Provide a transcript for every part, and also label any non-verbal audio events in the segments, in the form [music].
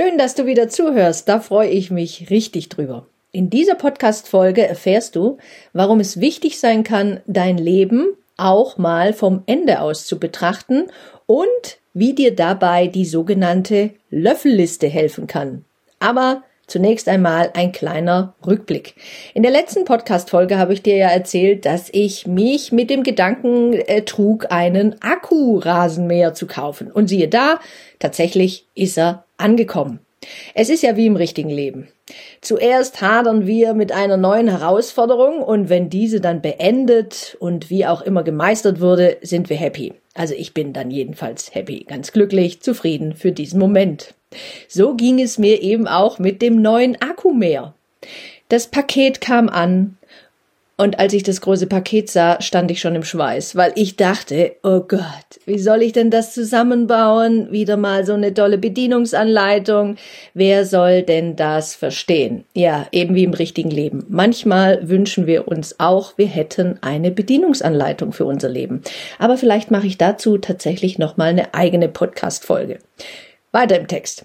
Schön, dass du wieder zuhörst. Da freue ich mich richtig drüber. In dieser Podcast-Folge erfährst du, warum es wichtig sein kann, dein Leben auch mal vom Ende aus zu betrachten und wie dir dabei die sogenannte Löffelliste helfen kann. Aber Zunächst einmal ein kleiner Rückblick. In der letzten Podcast-Folge habe ich dir ja erzählt, dass ich mich mit dem Gedanken äh, trug, einen Akkurasenmäher zu kaufen. Und siehe da, tatsächlich ist er angekommen. Es ist ja wie im richtigen Leben. Zuerst hadern wir mit einer neuen Herausforderung und wenn diese dann beendet und wie auch immer gemeistert wurde, sind wir happy. Also ich bin dann jedenfalls happy, ganz glücklich, zufrieden für diesen Moment. So ging es mir eben auch mit dem neuen Akku mehr. Das Paket kam an und als ich das große Paket sah, stand ich schon im Schweiß, weil ich dachte, oh Gott, wie soll ich denn das zusammenbauen? Wieder mal so eine tolle Bedienungsanleitung. Wer soll denn das verstehen? Ja, eben wie im richtigen Leben. Manchmal wünschen wir uns auch, wir hätten eine Bedienungsanleitung für unser Leben. Aber vielleicht mache ich dazu tatsächlich nochmal eine eigene Podcast-Folge. Weiter im Text.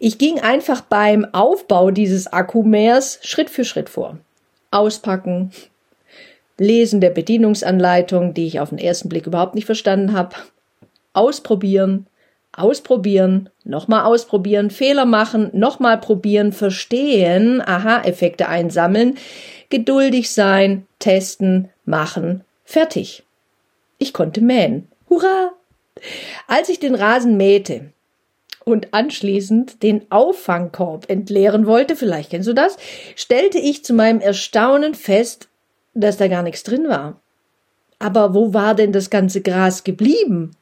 Ich ging einfach beim Aufbau dieses Akkumeers Schritt für Schritt vor. Auspacken, Lesen der Bedienungsanleitung, die ich auf den ersten Blick überhaupt nicht verstanden habe, ausprobieren, ausprobieren, nochmal ausprobieren, Fehler machen, nochmal probieren, verstehen, Aha-Effekte einsammeln, geduldig sein, testen, machen, fertig. Ich konnte mähen. Hurra! Als ich den Rasen mähte, und anschließend den Auffangkorb entleeren wollte, vielleicht kennst du das, stellte ich zu meinem Erstaunen fest, dass da gar nichts drin war. Aber wo war denn das ganze Gras geblieben?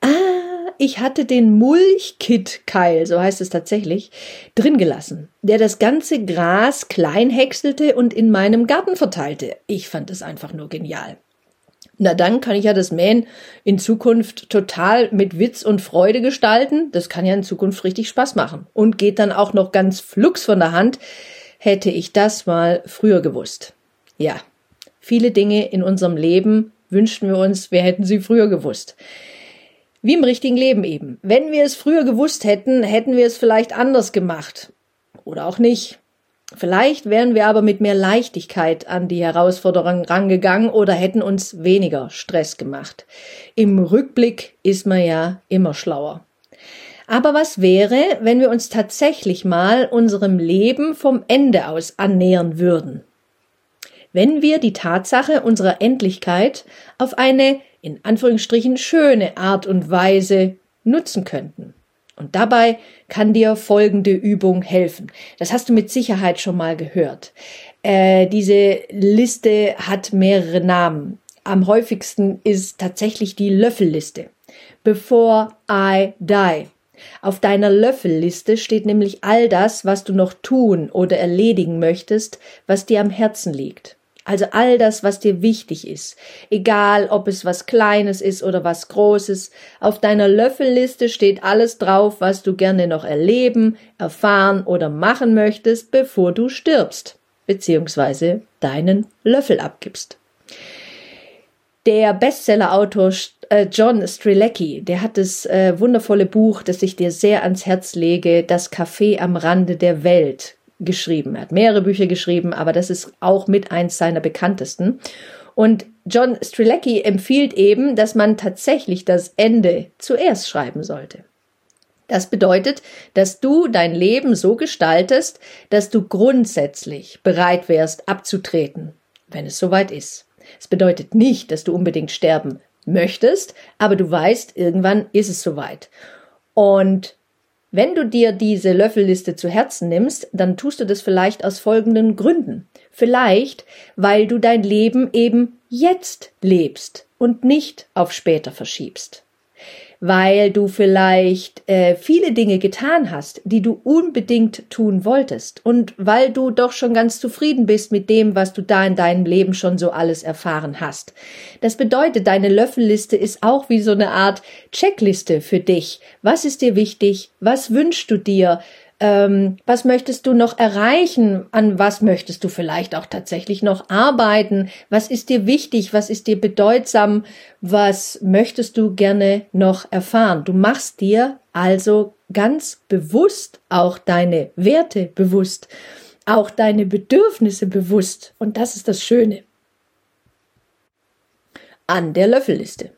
Ah, ich hatte den Mulchkitkeil, so heißt es tatsächlich, drin gelassen, der das ganze Gras klein häckselte und in meinem Garten verteilte. Ich fand es einfach nur genial. Na dann kann ich ja das Mähen in Zukunft total mit Witz und Freude gestalten. Das kann ja in Zukunft richtig Spaß machen. Und geht dann auch noch ganz flugs von der Hand. Hätte ich das mal früher gewusst. Ja, viele Dinge in unserem Leben wünschten wir uns, wir hätten sie früher gewusst. Wie im richtigen Leben eben. Wenn wir es früher gewusst hätten, hätten wir es vielleicht anders gemacht. Oder auch nicht. Vielleicht wären wir aber mit mehr Leichtigkeit an die Herausforderungen rangegangen oder hätten uns weniger Stress gemacht. Im Rückblick ist man ja immer schlauer. Aber was wäre, wenn wir uns tatsächlich mal unserem Leben vom Ende aus annähern würden? Wenn wir die Tatsache unserer Endlichkeit auf eine in Anführungsstrichen schöne Art und Weise nutzen könnten. Und dabei kann dir folgende Übung helfen. Das hast du mit Sicherheit schon mal gehört. Äh, diese Liste hat mehrere Namen. Am häufigsten ist tatsächlich die Löffelliste. Before I die. Auf deiner Löffelliste steht nämlich all das, was du noch tun oder erledigen möchtest, was dir am Herzen liegt. Also all das, was dir wichtig ist. Egal, ob es was Kleines ist oder was Großes. Auf deiner Löffelliste steht alles drauf, was du gerne noch erleben, erfahren oder machen möchtest, bevor du stirbst. Beziehungsweise deinen Löffel abgibst. Der Bestsellerautor äh, John Strilecki, der hat das äh, wundervolle Buch, das ich dir sehr ans Herz lege, Das Café am Rande der Welt geschrieben. Er hat mehrere Bücher geschrieben, aber das ist auch mit eins seiner bekanntesten. Und John Strilecki empfiehlt eben, dass man tatsächlich das Ende zuerst schreiben sollte. Das bedeutet, dass du dein Leben so gestaltest, dass du grundsätzlich bereit wärst, abzutreten, wenn es soweit ist. Es bedeutet nicht, dass du unbedingt sterben möchtest, aber du weißt, irgendwann ist es soweit. Und wenn du dir diese Löffelliste zu Herzen nimmst, dann tust du das vielleicht aus folgenden Gründen. Vielleicht, weil du dein Leben eben jetzt lebst und nicht auf später verschiebst. Weil du vielleicht äh, viele Dinge getan hast, die du unbedingt tun wolltest und weil du doch schon ganz zufrieden bist mit dem, was du da in deinem Leben schon so alles erfahren hast. Das bedeutet, deine Löffelliste ist auch wie so eine Art Checkliste für dich. Was ist dir wichtig? Was wünschst du dir? Ähm, was möchtest du noch erreichen? An was möchtest du vielleicht auch tatsächlich noch arbeiten? Was ist dir wichtig? Was ist dir bedeutsam? Was möchtest du gerne noch erfahren? Du machst dir also ganz bewusst auch deine Werte bewusst, auch deine Bedürfnisse bewusst. Und das ist das Schöne an der Löffelliste.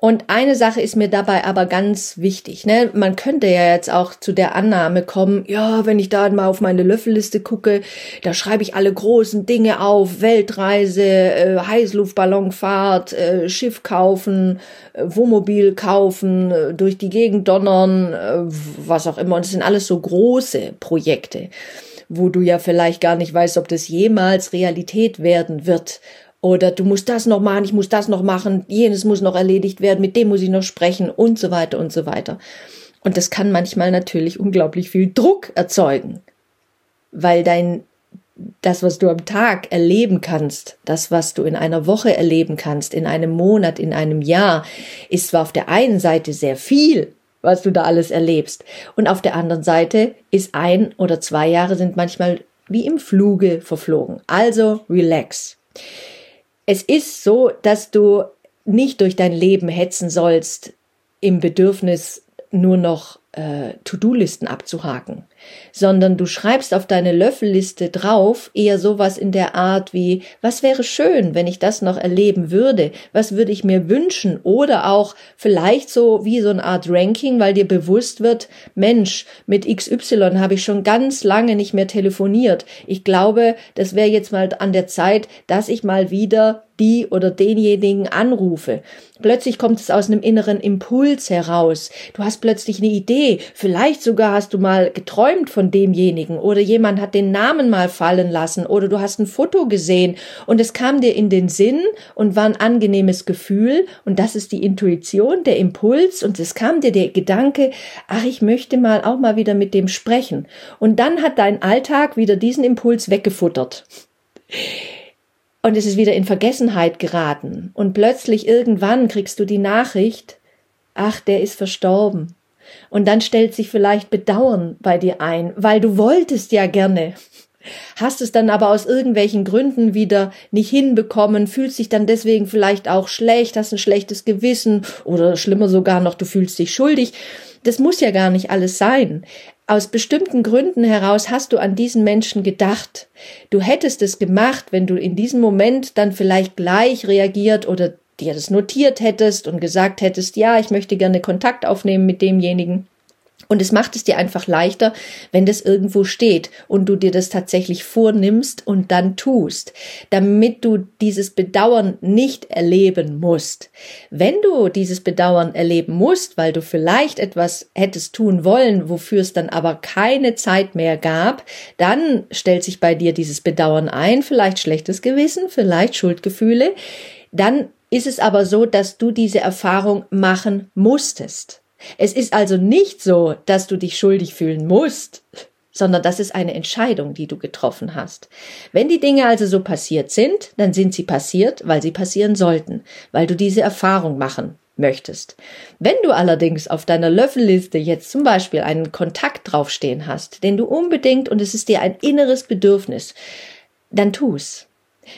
Und eine Sache ist mir dabei aber ganz wichtig. Ne? Man könnte ja jetzt auch zu der Annahme kommen, ja, wenn ich da mal auf meine Löffelliste gucke, da schreibe ich alle großen Dinge auf, Weltreise, äh, Heißluftballonfahrt, äh, Schiff kaufen, äh, Wohnmobil kaufen, äh, durch die Gegend donnern, äh, was auch immer. Und es sind alles so große Projekte wo du ja vielleicht gar nicht weißt, ob das jemals Realität werden wird oder du musst das noch machen, ich muss das noch machen, jenes muss noch erledigt werden, mit dem muss ich noch sprechen und so weiter und so weiter. Und das kann manchmal natürlich unglaublich viel Druck erzeugen, weil dein das, was du am Tag erleben kannst, das, was du in einer Woche erleben kannst, in einem Monat, in einem Jahr, ist zwar auf der einen Seite sehr viel, was du da alles erlebst, und auf der anderen Seite ist ein oder zwei Jahre sind manchmal wie im Fluge verflogen. Also relax. Es ist so, dass du nicht durch dein Leben hetzen sollst im Bedürfnis nur noch äh, To-Do-Listen abzuhaken, sondern du schreibst auf deine Löffelliste drauf eher sowas in der Art wie, was wäre schön, wenn ich das noch erleben würde? Was würde ich mir wünschen? Oder auch vielleicht so wie so eine Art Ranking, weil dir bewusst wird, Mensch, mit XY habe ich schon ganz lange nicht mehr telefoniert. Ich glaube, das wäre jetzt mal an der Zeit, dass ich mal wieder die oder denjenigen anrufe. Plötzlich kommt es aus einem inneren Impuls heraus. Du hast plötzlich eine Idee. Vielleicht sogar hast du mal geträumt von demjenigen oder jemand hat den Namen mal fallen lassen oder du hast ein Foto gesehen und es kam dir in den Sinn und war ein angenehmes Gefühl und das ist die Intuition, der Impuls und es kam dir der Gedanke, ach, ich möchte mal auch mal wieder mit dem sprechen. Und dann hat dein Alltag wieder diesen Impuls weggefuttert und es ist wieder in Vergessenheit geraten. Und plötzlich irgendwann kriegst du die Nachricht, ach, der ist verstorben. Und dann stellt sich vielleicht Bedauern bei dir ein, weil du wolltest ja gerne. Hast es dann aber aus irgendwelchen Gründen wieder nicht hinbekommen, fühlst dich dann deswegen vielleicht auch schlecht, hast ein schlechtes Gewissen oder schlimmer sogar noch, du fühlst dich schuldig. Das muss ja gar nicht alles sein aus bestimmten Gründen heraus hast du an diesen Menschen gedacht. Du hättest es gemacht, wenn du in diesem Moment dann vielleicht gleich reagiert oder dir das notiert hättest und gesagt hättest, ja, ich möchte gerne Kontakt aufnehmen mit demjenigen. Und es macht es dir einfach leichter, wenn das irgendwo steht und du dir das tatsächlich vornimmst und dann tust, damit du dieses Bedauern nicht erleben musst. Wenn du dieses Bedauern erleben musst, weil du vielleicht etwas hättest tun wollen, wofür es dann aber keine Zeit mehr gab, dann stellt sich bei dir dieses Bedauern ein, vielleicht schlechtes Gewissen, vielleicht Schuldgefühle. Dann ist es aber so, dass du diese Erfahrung machen musstest. Es ist also nicht so, dass du dich schuldig fühlen musst, sondern das ist eine Entscheidung, die du getroffen hast. Wenn die Dinge also so passiert sind, dann sind sie passiert, weil sie passieren sollten, weil du diese Erfahrung machen möchtest. Wenn du allerdings auf deiner Löffelliste jetzt zum Beispiel einen Kontakt draufstehen hast, den du unbedingt und es ist dir ein inneres Bedürfnis, dann tu's.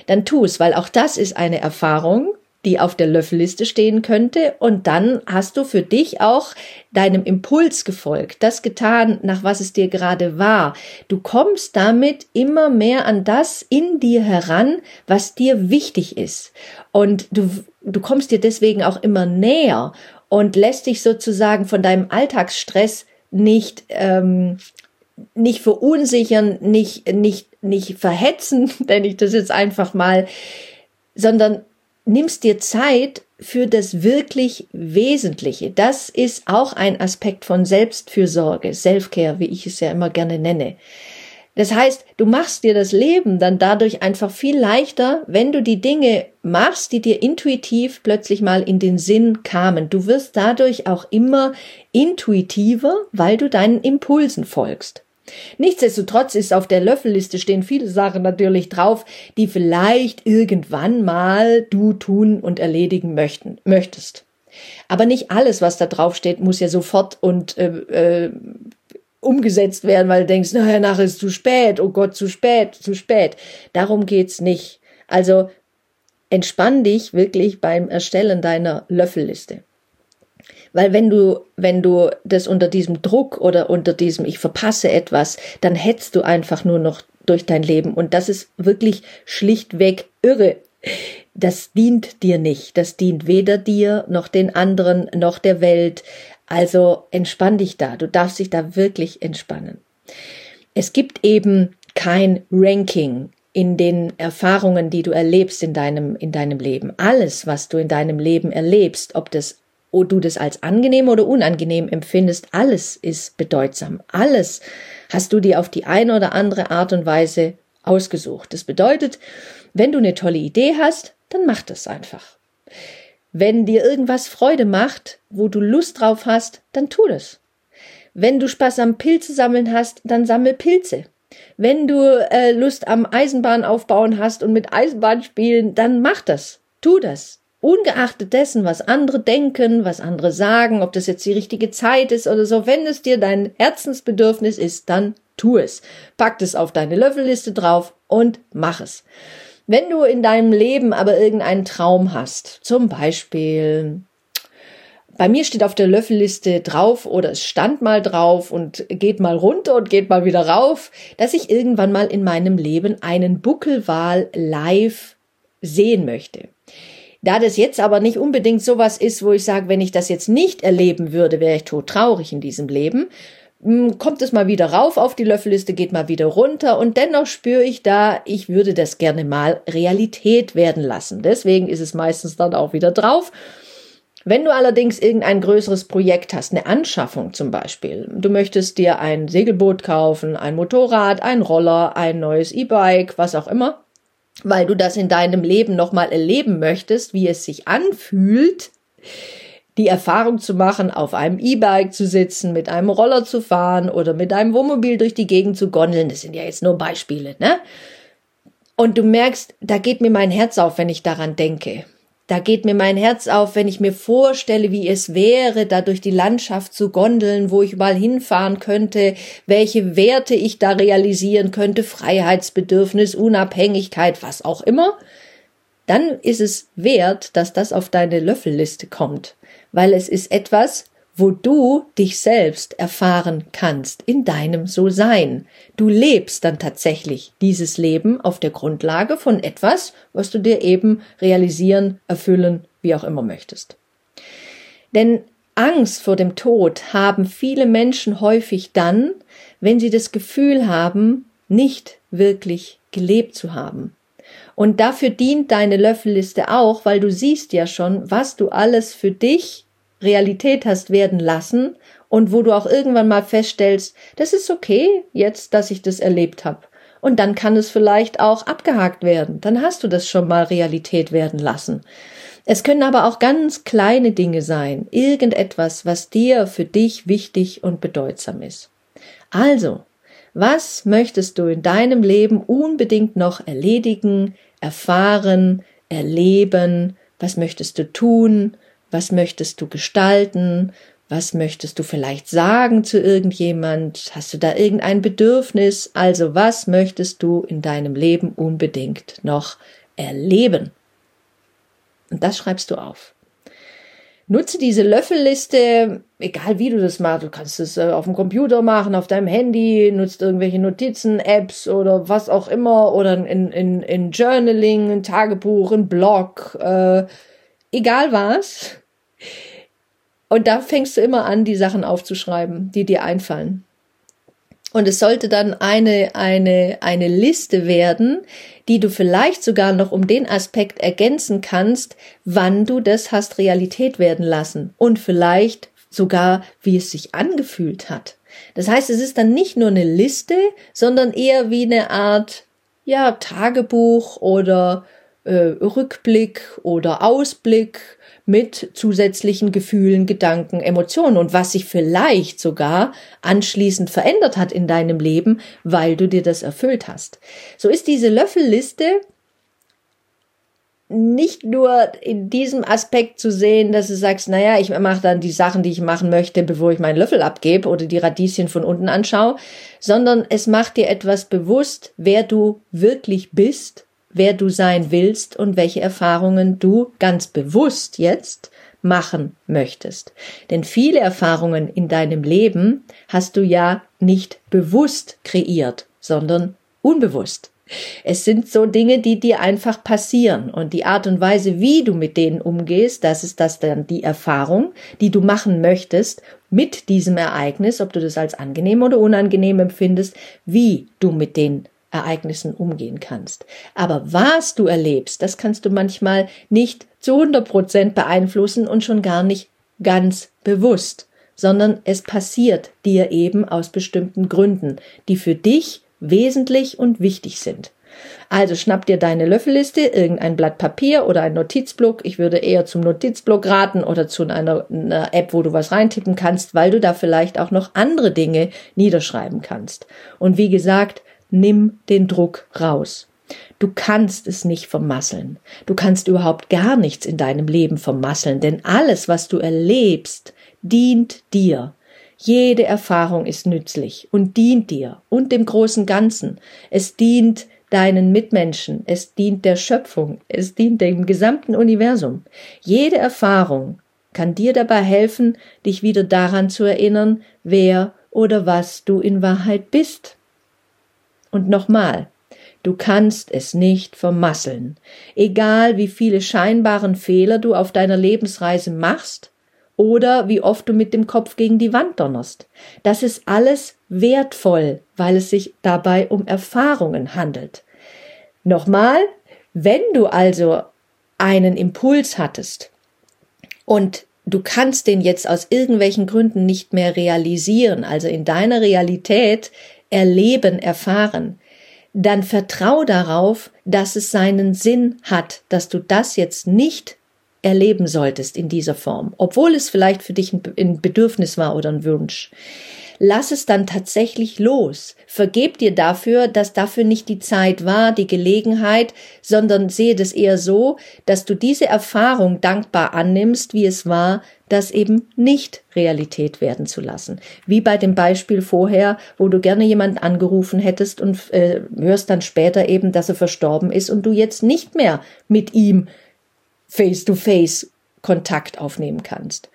Dann tu's, weil auch das ist eine Erfahrung, die auf der Löffelliste stehen könnte. Und dann hast du für dich auch deinem Impuls gefolgt, das getan, nach was es dir gerade war. Du kommst damit immer mehr an das in dir heran, was dir wichtig ist. Und du, du kommst dir deswegen auch immer näher und lässt dich sozusagen von deinem Alltagsstress nicht ähm, nicht verunsichern, nicht nicht nicht verhetzen, [laughs] nenne ich das jetzt einfach mal, sondern nimmst dir Zeit für das wirklich Wesentliche. Das ist auch ein Aspekt von Selbstfürsorge, Selfcare, wie ich es ja immer gerne nenne. Das heißt, du machst dir das Leben dann dadurch einfach viel leichter, wenn du die Dinge machst, die dir intuitiv plötzlich mal in den Sinn kamen. Du wirst dadurch auch immer intuitiver, weil du deinen Impulsen folgst. Nichtsdestotrotz ist auf der Löffelliste stehen viele Sachen natürlich drauf, die vielleicht irgendwann mal du tun und erledigen möchten, möchtest. Aber nicht alles, was da drauf steht, muss ja sofort und äh, äh, umgesetzt werden, weil du denkst, naja, nachher ist zu spät, oh Gott, zu spät, zu spät. Darum geht's nicht. Also entspann dich wirklich beim Erstellen deiner Löffelliste. Weil wenn du, wenn du das unter diesem Druck oder unter diesem ich verpasse etwas, dann hetzt du einfach nur noch durch dein Leben und das ist wirklich schlichtweg irre. Das dient dir nicht. Das dient weder dir noch den anderen noch der Welt. Also entspann dich da. Du darfst dich da wirklich entspannen. Es gibt eben kein Ranking in den Erfahrungen, die du erlebst in deinem, in deinem Leben. Alles, was du in deinem Leben erlebst, ob das ob du das als angenehm oder unangenehm empfindest, alles ist bedeutsam. Alles hast du dir auf die eine oder andere Art und Weise ausgesucht. Das bedeutet, wenn du eine tolle Idee hast, dann mach das einfach. Wenn dir irgendwas Freude macht, wo du Lust drauf hast, dann tu das. Wenn du Spaß am Pilze sammeln hast, dann sammel Pilze. Wenn du äh, Lust am Eisenbahn aufbauen hast und mit Eisenbahn spielen, dann mach das. Tu das. Ungeachtet dessen, was andere denken, was andere sagen, ob das jetzt die richtige Zeit ist oder so, wenn es dir dein Herzensbedürfnis ist, dann tu es. Pack es auf deine Löffelliste drauf und mach es. Wenn du in deinem Leben aber irgendeinen Traum hast, zum Beispiel, bei mir steht auf der Löffelliste drauf oder es stand mal drauf und geht mal runter und geht mal wieder rauf, dass ich irgendwann mal in meinem Leben einen Buckelwal live sehen möchte. Da das jetzt aber nicht unbedingt sowas ist, wo ich sage, wenn ich das jetzt nicht erleben würde, wäre ich tot traurig in diesem Leben, hm, kommt es mal wieder rauf auf die Löffelliste, geht mal wieder runter und dennoch spüre ich da, ich würde das gerne mal Realität werden lassen. Deswegen ist es meistens dann auch wieder drauf. Wenn du allerdings irgendein größeres Projekt hast, eine Anschaffung zum Beispiel, du möchtest dir ein Segelboot kaufen, ein Motorrad, ein Roller, ein neues E-Bike, was auch immer, weil du das in deinem Leben nochmal erleben möchtest, wie es sich anfühlt, die Erfahrung zu machen, auf einem E-Bike zu sitzen, mit einem Roller zu fahren oder mit einem Wohnmobil durch die Gegend zu gondeln. Das sind ja jetzt nur Beispiele, ne? Und du merkst, da geht mir mein Herz auf, wenn ich daran denke. Da geht mir mein Herz auf, wenn ich mir vorstelle, wie es wäre, da durch die Landschaft zu gondeln, wo ich mal hinfahren könnte, welche Werte ich da realisieren könnte, Freiheitsbedürfnis, Unabhängigkeit, was auch immer. Dann ist es wert, dass das auf deine Löffelliste kommt weil es ist etwas, wo du dich selbst erfahren kannst in deinem So-Sein. Du lebst dann tatsächlich dieses Leben auf der Grundlage von etwas, was du dir eben realisieren, erfüllen, wie auch immer möchtest. Denn Angst vor dem Tod haben viele Menschen häufig dann, wenn sie das Gefühl haben, nicht wirklich gelebt zu haben. Und dafür dient deine Löffelliste auch, weil du siehst ja schon, was du alles für dich Realität hast werden lassen und wo du auch irgendwann mal feststellst, das ist okay jetzt, dass ich das erlebt habe. Und dann kann es vielleicht auch abgehakt werden. Dann hast du das schon mal Realität werden lassen. Es können aber auch ganz kleine Dinge sein, irgendetwas, was dir für dich wichtig und bedeutsam ist. Also, was möchtest du in deinem Leben unbedingt noch erledigen, erfahren, erleben? Was möchtest du tun? Was möchtest du gestalten? Was möchtest du vielleicht sagen zu irgendjemand? Hast du da irgendein Bedürfnis? Also was möchtest du in deinem Leben unbedingt noch erleben? Und das schreibst du auf. Nutze diese Löffelliste, egal wie du das machst. Du kannst es äh, auf dem Computer machen, auf deinem Handy, nutzt irgendwelche Notizen, Apps oder was auch immer oder in, in, in Journaling, ein Tagebuch, ein Blog, äh, egal was. Und da fängst du immer an, die Sachen aufzuschreiben, die dir einfallen. Und es sollte dann eine, eine, eine Liste werden, die du vielleicht sogar noch um den Aspekt ergänzen kannst, wann du das hast Realität werden lassen. Und vielleicht sogar wie es sich angefühlt hat. Das heißt, es ist dann nicht nur eine Liste, sondern eher wie eine Art ja, Tagebuch oder äh, Rückblick oder Ausblick mit zusätzlichen Gefühlen, Gedanken, Emotionen und was sich vielleicht sogar anschließend verändert hat in deinem Leben, weil du dir das erfüllt hast. So ist diese Löffelliste nicht nur in diesem Aspekt zu sehen, dass du sagst, naja, ich mache dann die Sachen, die ich machen möchte, bevor ich meinen Löffel abgebe oder die Radieschen von unten anschaue, sondern es macht dir etwas bewusst, wer du wirklich bist, wer du sein willst und welche Erfahrungen du ganz bewusst jetzt machen möchtest. Denn viele Erfahrungen in deinem Leben hast du ja nicht bewusst kreiert, sondern unbewusst. Es sind so Dinge, die dir einfach passieren und die Art und Weise, wie du mit denen umgehst, das ist das dann die Erfahrung, die du machen möchtest mit diesem Ereignis, ob du das als angenehm oder unangenehm empfindest, wie du mit den Ereignissen umgehen kannst. Aber was du erlebst, das kannst du manchmal nicht zu 100 Prozent beeinflussen und schon gar nicht ganz bewusst, sondern es passiert dir eben aus bestimmten Gründen, die für dich wesentlich und wichtig sind. Also schnapp dir deine Löffelliste, irgendein Blatt Papier oder ein Notizblock. Ich würde eher zum Notizblock raten oder zu einer, einer, App, wo du was reintippen kannst, weil du da vielleicht auch noch andere Dinge niederschreiben kannst. Und wie gesagt, nimm den Druck raus. Du kannst es nicht vermasseln. Du kannst überhaupt gar nichts in deinem Leben vermasseln, denn alles, was du erlebst, dient dir. Jede Erfahrung ist nützlich und dient dir und dem großen Ganzen. Es dient deinen Mitmenschen, es dient der Schöpfung, es dient dem gesamten Universum. Jede Erfahrung kann dir dabei helfen, dich wieder daran zu erinnern, wer oder was du in Wahrheit bist. Und nochmal, du kannst es nicht vermasseln. Egal wie viele scheinbaren Fehler du auf deiner Lebensreise machst, oder wie oft du mit dem Kopf gegen die Wand donnerst. Das ist alles wertvoll, weil es sich dabei um Erfahrungen handelt. Nochmal, wenn du also einen Impuls hattest und du kannst den jetzt aus irgendwelchen Gründen nicht mehr realisieren, also in deiner Realität erleben, erfahren, dann vertrau darauf, dass es seinen Sinn hat, dass du das jetzt nicht erleben solltest in dieser Form, obwohl es vielleicht für dich ein Bedürfnis war oder ein Wunsch. Lass es dann tatsächlich los. Vergeb dir dafür, dass dafür nicht die Zeit war, die Gelegenheit, sondern sehe das eher so, dass du diese Erfahrung dankbar annimmst, wie es war, das eben nicht Realität werden zu lassen. Wie bei dem Beispiel vorher, wo du gerne jemand angerufen hättest und äh, hörst dann später eben, dass er verstorben ist und du jetzt nicht mehr mit ihm face-to-face Kontakt aufnehmen kannst.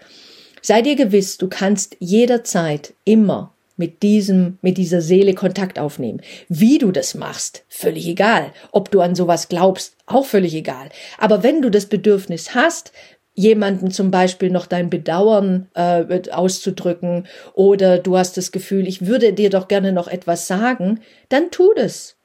Sei dir gewiss, du kannst jederzeit immer mit diesem, mit dieser Seele Kontakt aufnehmen. Wie du das machst, völlig egal. Ob du an sowas glaubst, auch völlig egal. Aber wenn du das Bedürfnis hast, jemanden zum Beispiel noch dein Bedauern äh, auszudrücken oder du hast das Gefühl, ich würde dir doch gerne noch etwas sagen, dann tu das.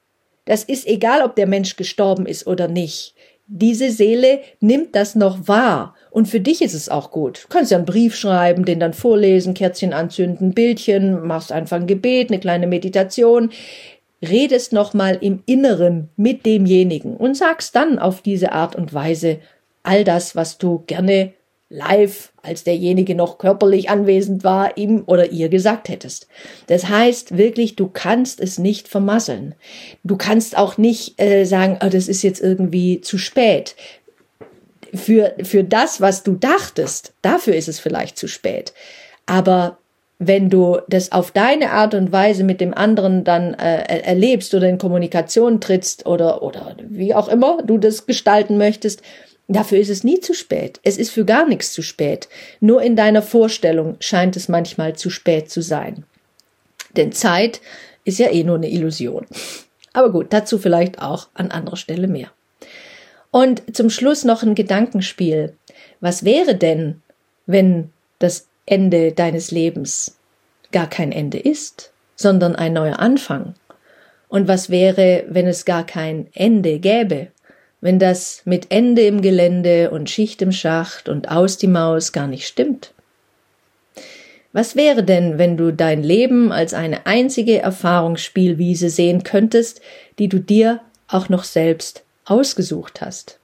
Das ist egal, ob der Mensch gestorben ist oder nicht diese Seele nimmt das noch wahr. Und für dich ist es auch gut. Du kannst ja einen Brief schreiben, den dann vorlesen, Kerzchen anzünden, Bildchen, machst einfach ein Gebet, eine kleine Meditation, redest nochmal im Inneren mit demjenigen und sagst dann auf diese Art und Weise all das, was du gerne live, als derjenige noch körperlich anwesend war, ihm oder ihr gesagt hättest. Das heißt wirklich, du kannst es nicht vermasseln. Du kannst auch nicht äh, sagen, oh, das ist jetzt irgendwie zu spät. Für, für das, was du dachtest, dafür ist es vielleicht zu spät. Aber wenn du das auf deine Art und Weise mit dem anderen dann äh, erlebst oder in Kommunikation trittst oder, oder wie auch immer du das gestalten möchtest, Dafür ist es nie zu spät. Es ist für gar nichts zu spät. Nur in deiner Vorstellung scheint es manchmal zu spät zu sein. Denn Zeit ist ja eh nur eine Illusion. Aber gut, dazu vielleicht auch an anderer Stelle mehr. Und zum Schluss noch ein Gedankenspiel. Was wäre denn, wenn das Ende deines Lebens gar kein Ende ist, sondern ein neuer Anfang? Und was wäre, wenn es gar kein Ende gäbe, wenn das mit Ende im Gelände und Schicht im Schacht und aus die Maus gar nicht stimmt? Was wäre denn, wenn du dein Leben als eine einzige Erfahrungsspielwiese sehen könntest, die du dir auch noch selbst ausgesucht hast?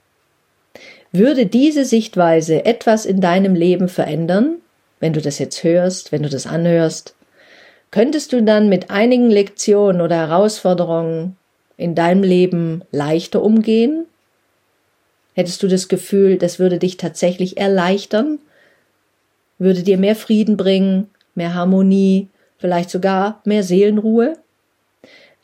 Würde diese Sichtweise etwas in deinem Leben verändern, wenn du das jetzt hörst, wenn du das anhörst? Könntest du dann mit einigen Lektionen oder Herausforderungen in deinem Leben leichter umgehen? Hättest du das Gefühl, das würde dich tatsächlich erleichtern? Würde dir mehr Frieden bringen, mehr Harmonie, vielleicht sogar mehr Seelenruhe?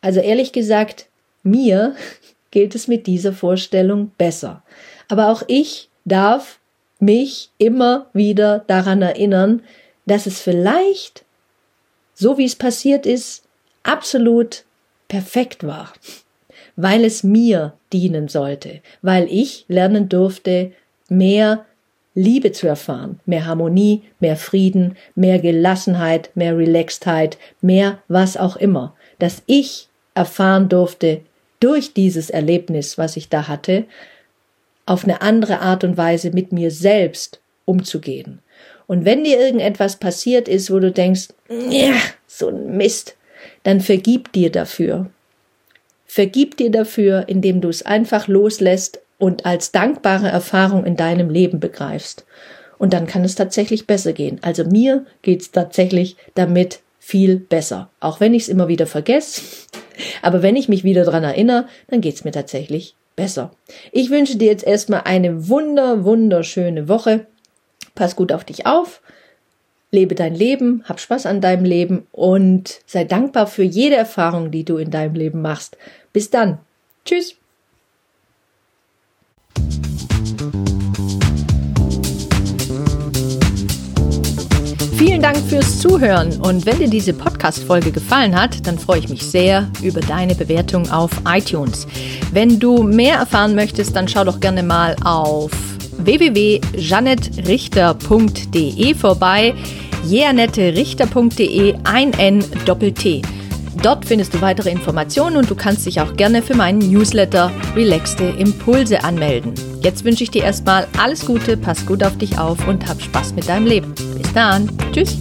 Also ehrlich gesagt, mir [laughs] geht es mit dieser Vorstellung besser. Aber auch ich darf mich immer wieder daran erinnern, dass es vielleicht, so wie es passiert ist, absolut perfekt war, weil es mir dienen sollte, weil ich lernen durfte, mehr Liebe zu erfahren, mehr Harmonie, mehr Frieden, mehr Gelassenheit, mehr Relaxedheit, mehr was auch immer, dass ich erfahren durfte durch dieses Erlebnis, was ich da hatte, auf eine andere Art und Weise mit mir selbst umzugehen. Und wenn dir irgendetwas passiert ist, wo du denkst, ja, so ein Mist, dann vergib dir dafür. Vergib dir dafür, indem du es einfach loslässt und als dankbare Erfahrung in deinem Leben begreifst. Und dann kann es tatsächlich besser gehen. Also mir geht's tatsächlich damit viel besser. Auch wenn ich es immer wieder vergesse. [laughs] Aber wenn ich mich wieder dran erinnere, dann geht's mir tatsächlich besser. Ich wünsche dir jetzt erstmal eine wunder, wunderschöne Woche. Pass gut auf dich auf. Lebe dein Leben, hab Spaß an deinem Leben und sei dankbar für jede Erfahrung, die du in deinem Leben machst. Bis dann. Tschüss. Vielen Dank fürs Zuhören und wenn dir diese Podcast-Folge gefallen hat, dann freue ich mich sehr über deine Bewertung auf iTunes. Wenn du mehr erfahren möchtest, dann schau doch gerne mal auf www.janettrichter.de vorbei. jeanetterichter.de ein N Doppel T. Dort findest du weitere Informationen und du kannst dich auch gerne für meinen Newsletter Relaxte Impulse anmelden. Jetzt wünsche ich dir erstmal alles Gute, pass gut auf dich auf und hab Spaß mit deinem Leben. Bis dann. Tschüss.